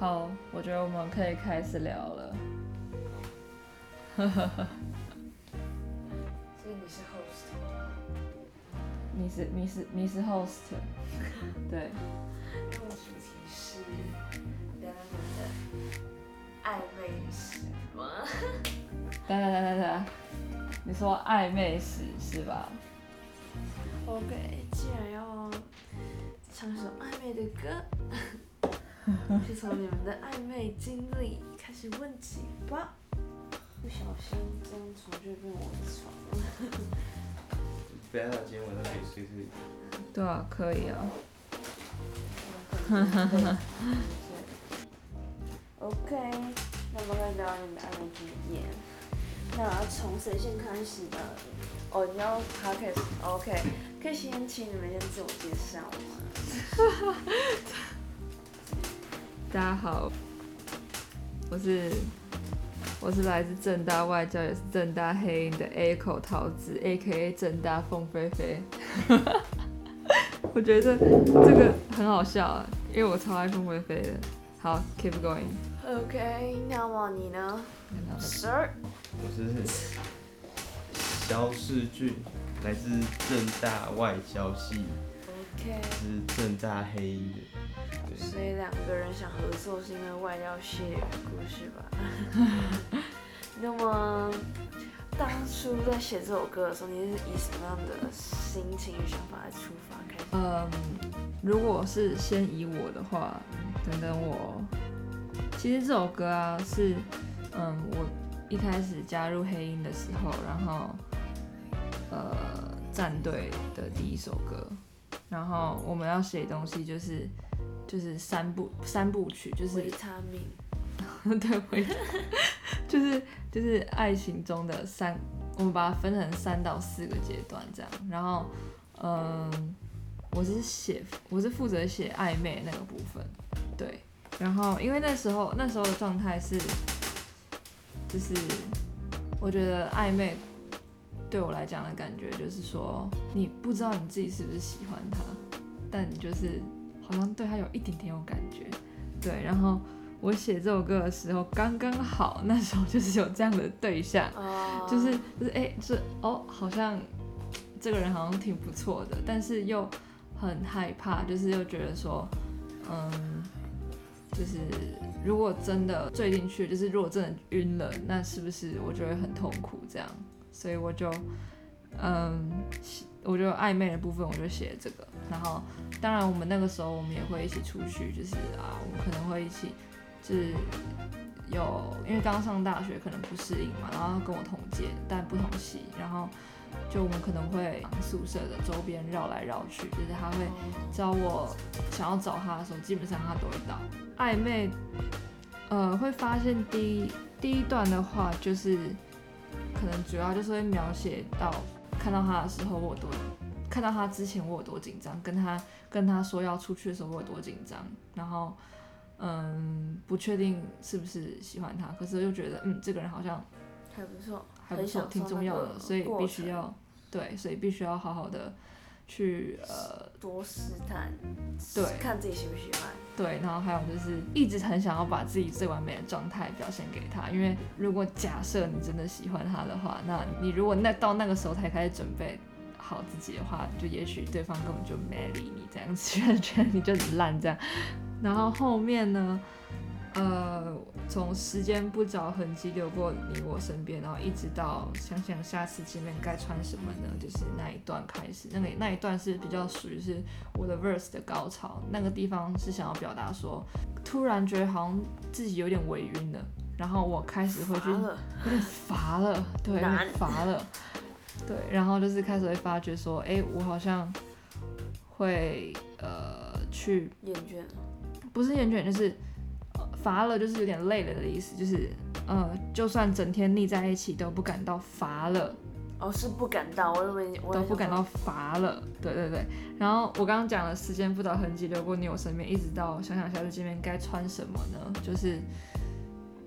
好，我觉得我们可以开始聊了。所以你是 host，你是你是你是 host，对，那么主题是聊聊你的暧昧史吗？等等等等等，你说暧昧史是吧？OK，既然要唱首暧昧的歌，就从你们的暧昧经历开始问起吧。不小心这张床就变我的床了。不要，今天晚上可以睡这里。对啊，可以啊。OK，那我们来聊你的暧昧经验。那从谁先开始呢？哦，你要 podcast OK，可以先请你们先自我介绍吗？大家好，我是我是来自正大外教，也是正大黑鹰的 A 口桃子，A.K.A 正大凤飞飞。我觉得这个很好笑啊，因为我超爱凤飞飞的。好，keep going。OK，那么你呢，Sir？我是肖世俊，来自正大外交系，OK，是正大黑鹰的。对，所以两个人想合作是因为外交系的故事吧？那么当初在写这首歌的时候，你是以什么样的心情与想法来出发开始？嗯，如果是先以我的话，等等我，其实这首歌啊是，嗯，我一开始加入黑鹰的时候，然后，呃，战队的第一首歌，然后我们要写东西就是就是三部三部曲，就是维他命。对，维就是就是爱情中的三，我们把它分成三到四个阶段这样。然后，嗯，我是写，我是负责写暧昧那个部分，对。然后，因为那时候那时候的状态是，就是我觉得暧昧对我来讲的感觉就是说，你不知道你自己是不是喜欢他，但你就是好像对他有一点点有感觉，对。然后。我写这首歌的时候，刚刚好那时候就是有这样的对象，哦就是就是哎，这、哦好像这个人好像挺不错的，但是又很害怕，就是又觉得说，嗯，就是如果真的坠进去，就是如果真的晕了，那是不是我就会很痛苦这样？所以我就嗯，我就暧昧的部分我就写这个，然后当然我们那个时候我们也会一起出去，就是啊，我们可能会一起。就是有，因为刚上大学可能不适应嘛，然后跟我同届，但不同系，然后就我们可能会宿舍的周边绕来绕去，就是他会找我想要找他的时候，基本上他都会到。暧昧，呃，会发现第一第一段的话，就是可能主要就是会描写到看到他的时候我有多，看到他之前我有多紧张，跟他跟他说要出去的时候我有多紧张，然后。嗯，不确定是不是喜欢他，可是又觉得嗯，这个人好像还不错，还不错，挺重要的，所以必须要对，所以必须要好好的去呃多试探，对，看自己喜不喜欢，对，然后还有就是一直很想要把自己最完美的状态表现给他，因为如果假设你真的喜欢他的话，那你如果那到那个时候才开始准备好自己的话，就也许对方根本就没理你这样子，觉得你就很烂这样。然后后面呢，呃，从时间不着痕迹流过你我身边，然后一直到想想下次见面该穿什么呢？就是那一段开始，那个那一段是比较属于是我的 verse 的高潮，那个地方是想要表达说，突然觉得好像自己有点微晕了，然后我开始会去 有点乏了，对，有点乏了，对，然后就是开始会发觉说，哎，我好像会呃去厌倦。不是厌倦，就是乏了，就是有点累了的意思，就是呃，就算整天腻在一起都不感到乏了。哦，是不感到，我以为我都不感到乏了。对对对。然后我刚刚讲了，时间不着痕迹流过你我身边，一直到想想下次见面该穿什么呢？就是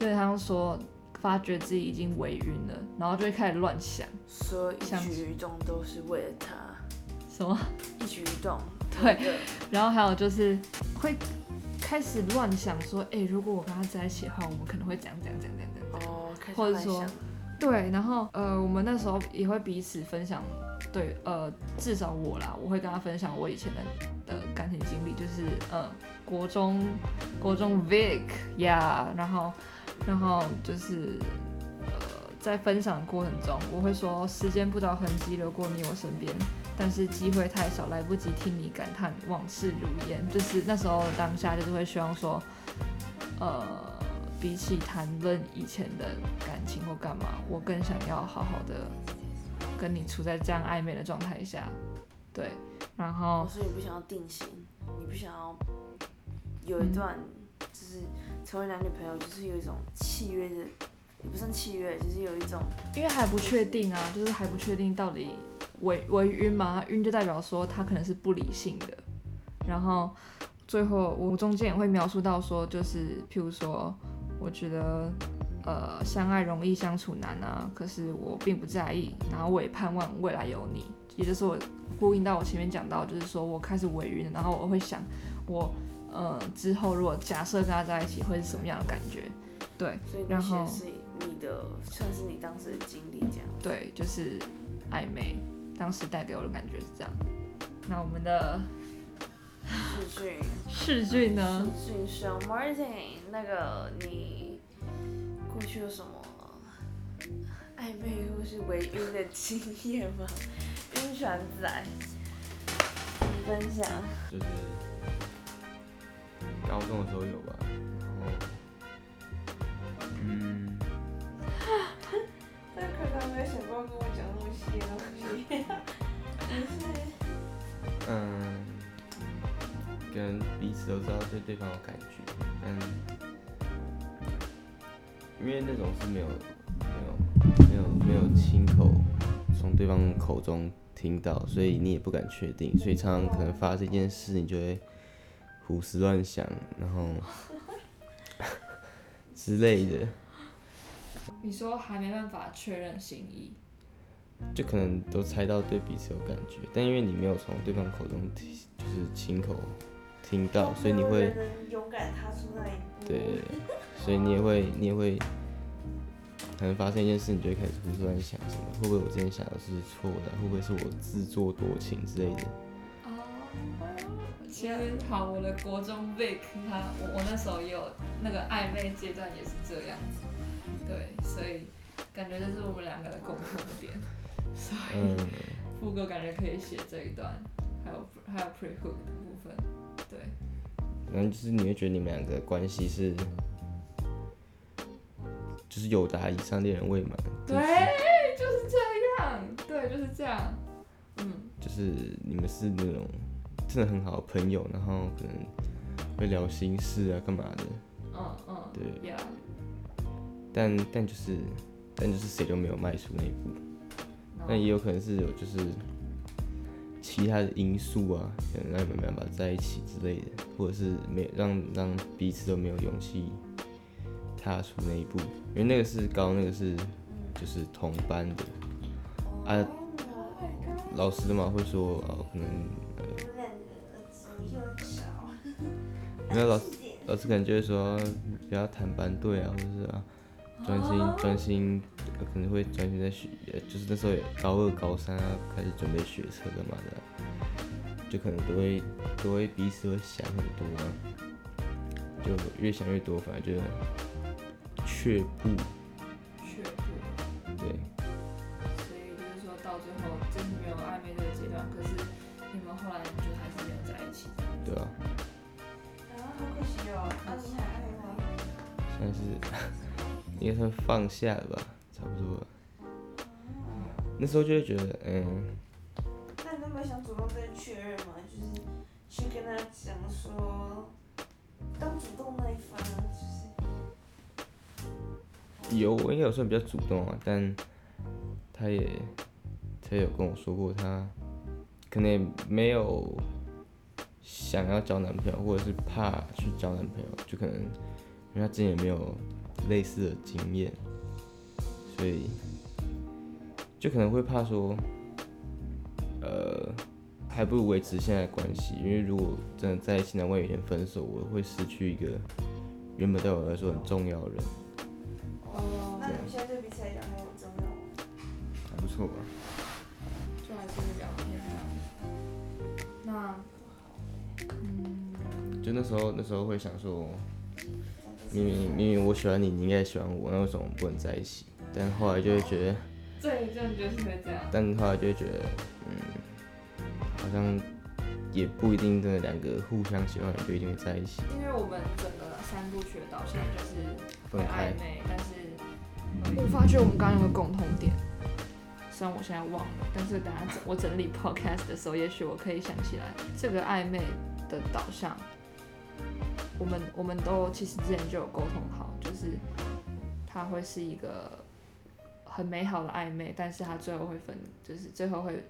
对他们说，发觉自己已经微晕了，然后就会开始乱想，所有一举一动都是为了他。什么？一举一动。对。然后还有就是会。开始乱想说，哎、如果我跟他在一起的话，我们可能会怎样怎样怎样怎样怎样怎样。哦，开始或者说对，然后呃，我们那时候也会彼此分享，对，呃，至少我啦，我会跟他分享我以前的的感情经历，就是呃，国中国中 Vic 呀、然后然后就是呃，在分享的过程中，我会说时间不着痕迹流过你我身边，但是机会太少，来不及听你感叹往事如烟，就是那时候的当下就是会希望说，呃。比起谈论以前的感情或干嘛，我更想要好好的跟你处在这样暧昧的状态下，对，然后哦，所以你不想要定型，你不想要有一段就是成为男女朋友，就是有一种契约的，也不算契约，就是有一种因为还不确定啊，就是还不确定到底微微晕嘛，晕就代表说他可能是不理性的，然后最后我中间也会描述到说，就是譬如说，我觉得呃相爱容易相处难啊，可是我并不在意，然后我也盼望未来有你，也就是我呼应到我前面讲到，就是说我开始微晕，然后我会想我呃之后如果假设跟他在一起会是什么样的感觉，对。然后你的，算是你当时的经历这样。对，就是暧昧，当时带给我的感觉是这样。那我们的世俊，世俊呢？世俊小 Martin，那个你过去有什么暧昧或是微晕的经验吗？晕船仔，你分享。就是高中的时候有吧，然后嗯，但可能没有想过跟我讲那么细的东西。嗯，跟彼此都知道对对方有感觉，嗯因为那种是没有没有没有没有亲口从对方口中听到，所以你也不敢确定，所以常常可能发生一件事，你就会胡思乱想，然后 之类的，你说还没办法确认心意，就可能都猜到对彼此有感觉，但因为你没有从对方口中听，就是亲口听到，所以你会。能勇敢踏出那一步。对，所以你也会，你也会，可能发生一件事，你就会开始胡思乱想，什么会不会我之前想的是错的，会不会是我自作多情之类的？其实好，我的国中 Vic 他，我我那时候也有那个暧昧阶段也是这样子，对，所以感觉这是我们两个的共同点，所以嗯，副歌感觉可以写这一段，还有还有 pre hook 的部分，对，然后就是你会觉得你们两个关系是，就是有达以上恋人未满，对，就是这样，对，就是这样，嗯，就是你们是那种真的很好的朋友，然后可能会聊心事啊，干嘛的，嗯嗯，对。呀，但但就是但就是谁都没有迈出那一步。那也有可能是有就是其他的因素啊，可能让你们没办法在一起之类的，或者是没让让彼此都没有勇气踏出那一步，因为那个是高，那个是就是同班的啊，老师嘛会说哦，可能。没有老师老师可能就会说不要谈班队啊，或者是啊专心专心，呃可能会专心在学，呃就是那时候也高二高三啊，开始准备学车干嘛的啊、就可能都会都会彼此会想很多啊，就越想越多，反而就却步，却步。对，所以就是说到最后真的没有暧昧这个阶段，可是你们后来就还是没有在一起。对啊，啊，好可惜哦，那你还爱吗？算是应该算放下了吧，差不多了。那时候就会觉得，嗯，那你有没有想主动再确认吗？就是去跟他讲说，当主动那一方，就是有，我应该有算比较主动啊，但他也他也有跟我说过，他可能也没有想要交男朋友，或者是怕去交男朋友，就可能因为他之前也没有类似的经验，所以就可能会怕说，呃，还不如维持现在的关系，因为如果真的在一起，难怪有一天分手，我会失去一个原本对我来说很重要的人，哦，那你们现在对彼此来讲还有重要吗？还不错吧？就还是聊天啊。那，嗯，就那时候那时候会想说，明明明明我喜欢你，你应该也喜欢我，那为什么不能在一起？但后来就会觉得，对，真的就是会这样。但后来就会觉得，嗯，好像也不一定真的两个互相喜欢的人就一定会在一起，因为我们整个三部曲的导向就是会分开暧。昧，但是我发觉我们刚刚有个共同点，虽然我现在忘了，但是等下整我整理 podcast 的时候，也许我可以想起来这个暧昧的导向。我们我们都其实之前就有沟通好，就是他会是一个很美好的暧昧，但是他最后会分，就是最后会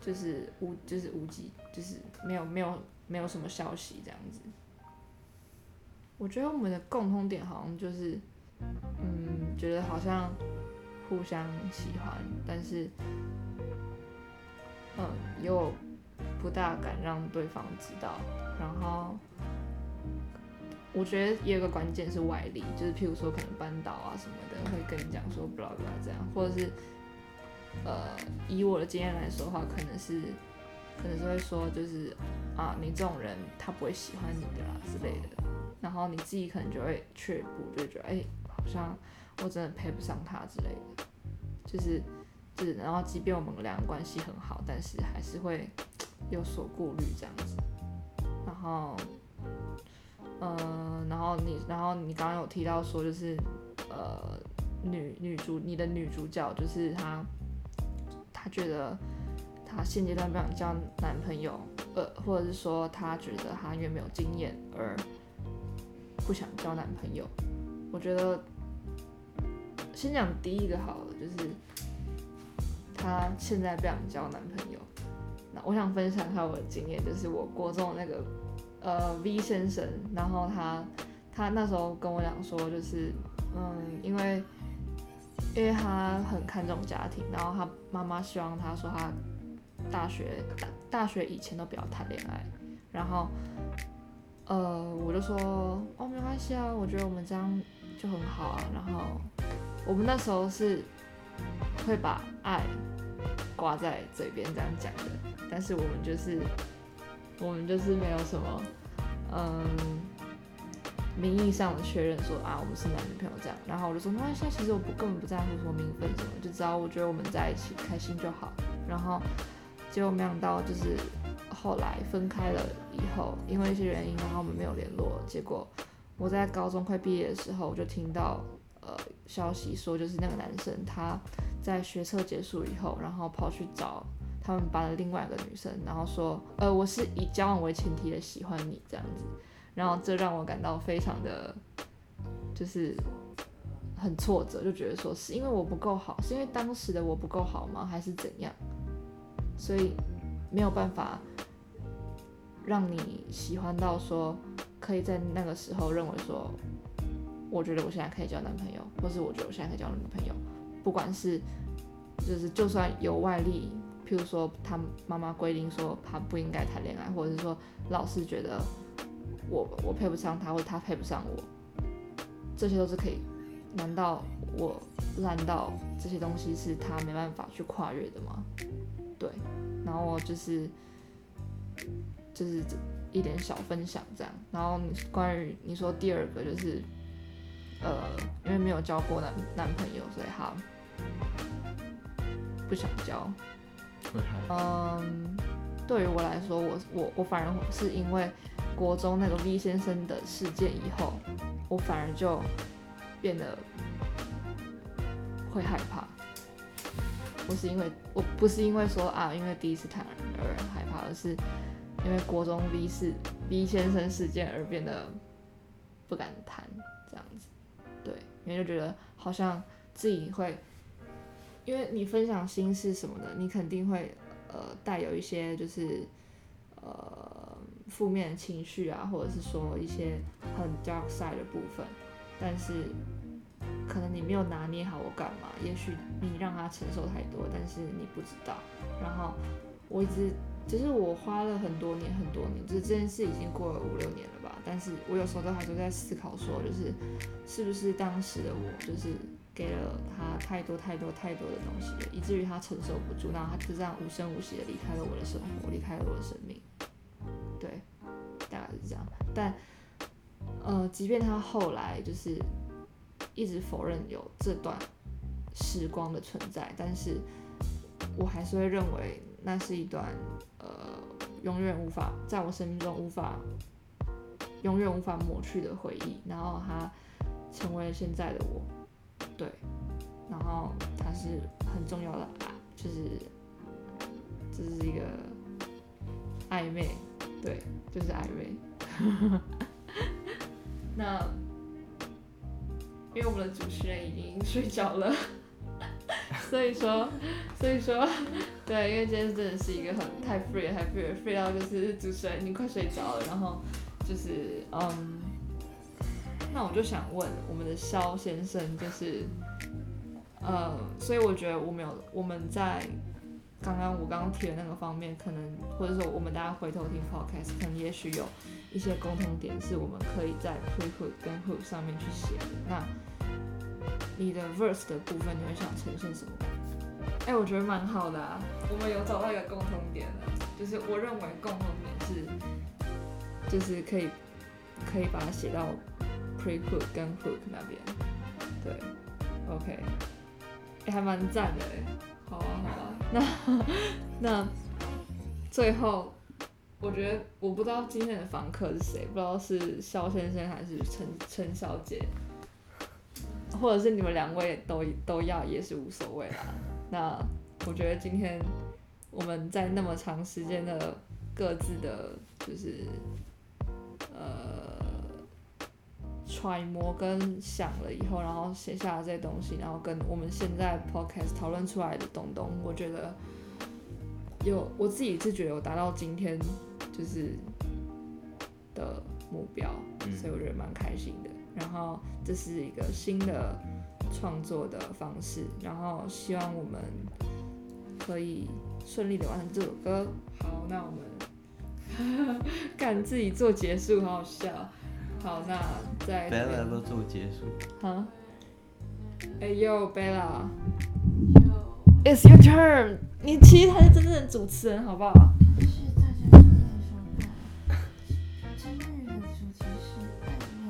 就是无就是无疾，就是没有没有没有什么消息这样子。我觉得我们的共通点好像就是，嗯，觉得好像互相喜欢，但是，嗯，又不大敢让对方知道。然后，我觉得也有个关键是外力，就是譬如说可能班导啊什么的会跟你讲说不啦不啦这样，或者是，呃，以我的经验来说的话，可能是，可能是会说就是啊，你这种人他不会喜欢你的啦之类的。然后你自己可能就会却步，就觉得哎、好像我真的配不上他之类的，就是就是，然后即便我们两个关系很好，但是还是会有所顾虑这样子。然后，呃，然后你，然后你刚刚有提到说，就是呃，女女主你的女主角就是她，她觉得她现阶段不想交男朋友，呃，或者是说她觉得她因为没有经验而不想交男朋友。我觉得先讲第一个好了，就是她现在不想交男朋友。那我想分享一下我的经验，就是我国中的那个呃 V 先生，然后他他那时候跟我讲说，就是嗯，因为因为他很看重家庭，然后他妈妈希望他说他大学大大学以前都不要谈恋爱，然后呃我就说哦没关系啊，我觉得我们这样就很好啊，然后我们那时候是会把爱挂在嘴边这样讲的，但是我们就是我们就是没有什么嗯名义上的确认说啊我们是男女朋友这样，然后我就说没关系，其实我不根本不在乎说名分什么，就只要我觉得我们在一起开心就好。然后结果没想到就是后来分开了以后，因为一些原因，然后我们没有联络。结果我在高中快毕业的时候，我就听到呃消息说，就是那个男生他在学测结束以后，然后跑去找他们班的另外一个女生，然后说，呃，我是以交往为前提的喜欢你这样子。然后这让我感到非常的，就是很挫折，就觉得说是因为我不够好，是因为当时的我不够好吗？还是怎样？所以没有办法让你喜欢到说可以在那个时候认为说，我觉得我现在可以交男朋友，或是我觉得我现在可以交女朋友，不管是就是就算有外力，譬如说他妈妈规定说他不应该谈恋爱，或者是说老师觉得我我配不上他，或者他配不上我，这些都是可以。难道我烂到这些东西是他没办法去跨越的吗？对，然后就是就是一点小分享这样。然后关于你说第二个就是呃，因为没有交过男男朋友，所以他不想交。嗯，对于我来说，我我我反而是因为国中那个 V 先生的事件以后，我反而就变得会害怕。不是因为我不是因为说啊，因为第一次谈而害怕，而是因为国中 V 事 V 先生事件而变得不敢谈这样子。对，因为就觉得好像自己会，因为你分享心事什么的，你肯定会呃带有一些就是呃负面的情绪啊，或者是说一些很 dark side 的部分，但是可能你没有拿捏好我干嘛，也许你让他承受太多，但是你不知道，然后我一直就是我花了很多年很多年，就是这件事已经过了五六年了吧，但是我有时候都还是在思考说，就是是不是当时的我就是给了他太多太多太多的东西了，以至于他承受不住，然后他就这样无声无息的离开了我的生活，离开了我的生命。对，大概是这样。但呃，即便他后来就是一直否认有这段时光的存在，但是我还是会认为那是一段呃永远无法在我生命中无法永远无法抹去的回忆。然后他成为了现在的我，对，然后他是很重要的爱，就是这是一个暧昧，对，就是暧昧。那因为我们的主持人已经睡着了，所以说，所以说，对，因为今天真的是一个很太 free 太 free free 到就是主持人已经快睡着了，然后就是嗯，那我就想问我们的肖先生，就是呃，所以我觉得我们有我们在刚刚我刚刚提的那个方面，可能或者说我们大家回头听 podcast，可能也许有一些共同点是我们可以在 pre hook 跟 hook 上面去写的。那你的 verse 的部分，你会想呈现什么？哎、我觉得蛮好的啊，我们有找到一个共同点了，就是我认为共同点是，就是可以可以把它写到 pre hook 跟 hook 那边，对，OK，还蛮赞的哎，好啊好啊，那那最后。我觉得我不知道今天的房客是谁，不知道是肖先生还是陈陈小姐，或者是你们两位都都要也是无所谓啦。那我觉得今天我们在那么长时间的各自的，就是揣摩跟想了以后，然后写下了这些东西，然后跟我们现在 podcast 讨论出来的东东，我觉得有我自己是觉得有达到今天就是的目标，嗯所以我觉得蛮开心的。然后这是一个新的创作的方式，然后希望我们可以顺利的完成这首歌。好，那我们 干自己做结束，好好笑。好，那再 Bella 都做结束，好，哎呦，Bella，It's your turn，你其实才是真正的主持人，好不好？谢谢大家今天的收看。今日的主题是暧昧，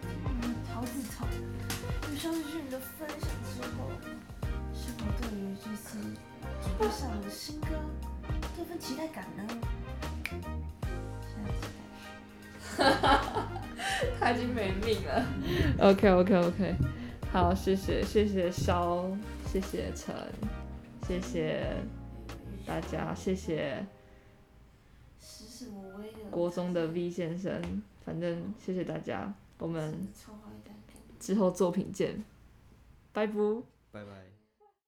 在听完桃子头与肖志俊的分享之后，是否对于这次准备上的新歌多份期待感呢？下期待。他已经没命了。OK OK OK，好，谢谢谢谢肖，谢谢陈，谢谢大家，谢谢？国中的 V 先生，反正谢谢大家，我们。之后作品见，拜拜。拜拜。